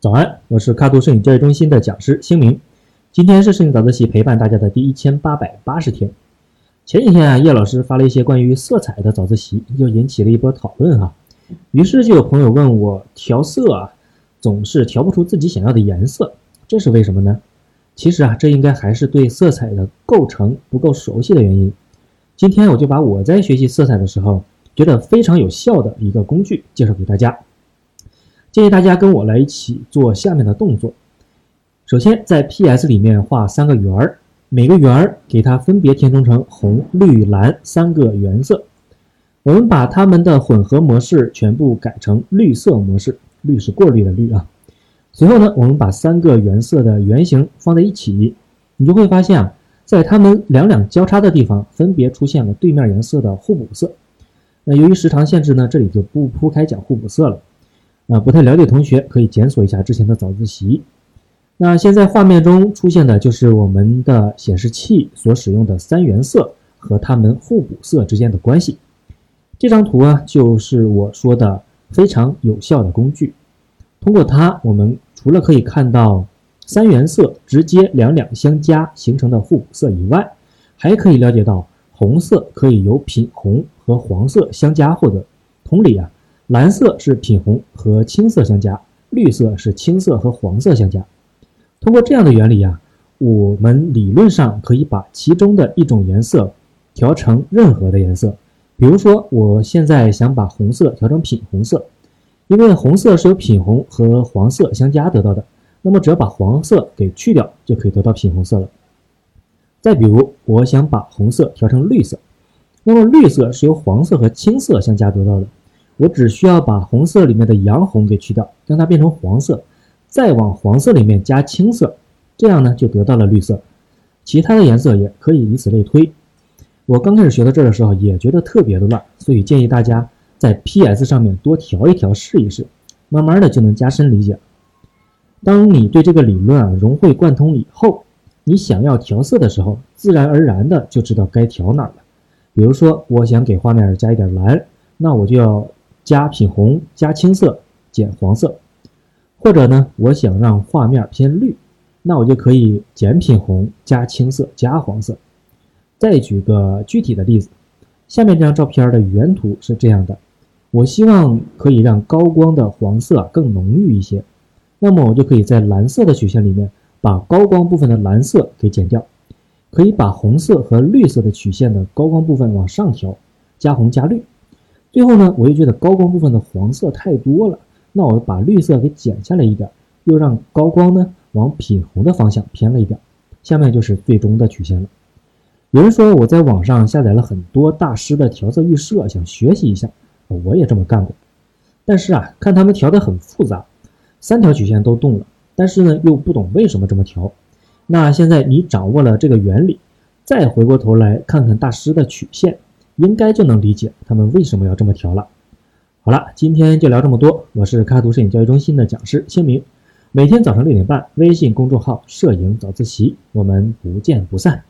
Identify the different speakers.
Speaker 1: 早安，我是卡图摄影教育中心的讲师星明。今天是摄影早自习陪伴大家的第一千八百八十天。前几天啊，叶老师发了一些关于色彩的早自习，又引起了一波讨论哈。于是就有朋友问我，调色啊，总是调不出自己想要的颜色，这是为什么呢？其实啊，这应该还是对色彩的构成不够熟悉的原因。今天我就把我在学习色彩的时候觉得非常有效的一个工具介绍给大家。建议大家跟我来一起做下面的动作。首先，在 PS 里面画三个圆儿，每个圆儿给它分别填充成红、绿、蓝三个原色。我们把它们的混合模式全部改成绿色模式，绿是过滤的绿啊。随后呢，我们把三个原色的圆形放在一起，你就会发现啊，在它们两两交叉的地方，分别出现了对面颜色的互补色。那由于时长限制呢，这里就不铺开讲互补色了。啊，不太了解同学可以检索一下之前的早自习。那现在画面中出现的就是我们的显示器所使用的三原色和它们互补色之间的关系。这张图啊，就是我说的非常有效的工具。通过它，我们除了可以看到三原色直接两两相加形成的互补色以外，还可以了解到红色可以由品红和黄色相加获得。同理啊。蓝色是品红和青色相加，绿色是青色和黄色相加。通过这样的原理啊，我们理论上可以把其中的一种颜色调成任何的颜色。比如说，我现在想把红色调成品红色，因为红色是由品红和黄色相加得到的，那么只要把黄色给去掉，就可以得到品红色了。再比如，我想把红色调成绿色，那么绿色是由黄色和青色相加得到的。我只需要把红色里面的洋红给去掉，让它变成黄色，再往黄色里面加青色，这样呢就得到了绿色。其他的颜色也可以以此类推。我刚开始学到这儿的时候也觉得特别的乱，所以建议大家在 PS 上面多调一调试一试，慢慢的就能加深理解。当你对这个理论啊融会贯通以后，你想要调色的时候，自然而然的就知道该调哪了。比如说，我想给画面加一点蓝，那我就要。加品红加青色减黄色，或者呢，我想让画面偏绿，那我就可以减品红加青色加黄色。再举个具体的例子，下面这张照片的原图是这样的，我希望可以让高光的黄色更浓郁一些，那么我就可以在蓝色的曲线里面把高光部分的蓝色给减掉，可以把红色和绿色的曲线的高光部分往上调，加红加绿。最后呢，我又觉得高光部分的黄色太多了，那我把绿色给减下来一点，又让高光呢往品红的方向偏了一点。下面就是最终的曲线了。有人说我在网上下载了很多大师的调色预设，想学习一下，我也这么干过。但是啊，看他们调的很复杂，三条曲线都动了，但是呢又不懂为什么这么调。那现在你掌握了这个原理，再回过头来看看大师的曲线。应该就能理解他们为什么要这么调了。好了，今天就聊这么多。我是开图摄影教育中心的讲师清明，每天早上六点半，微信公众号“摄影早自习”，我们不见不散。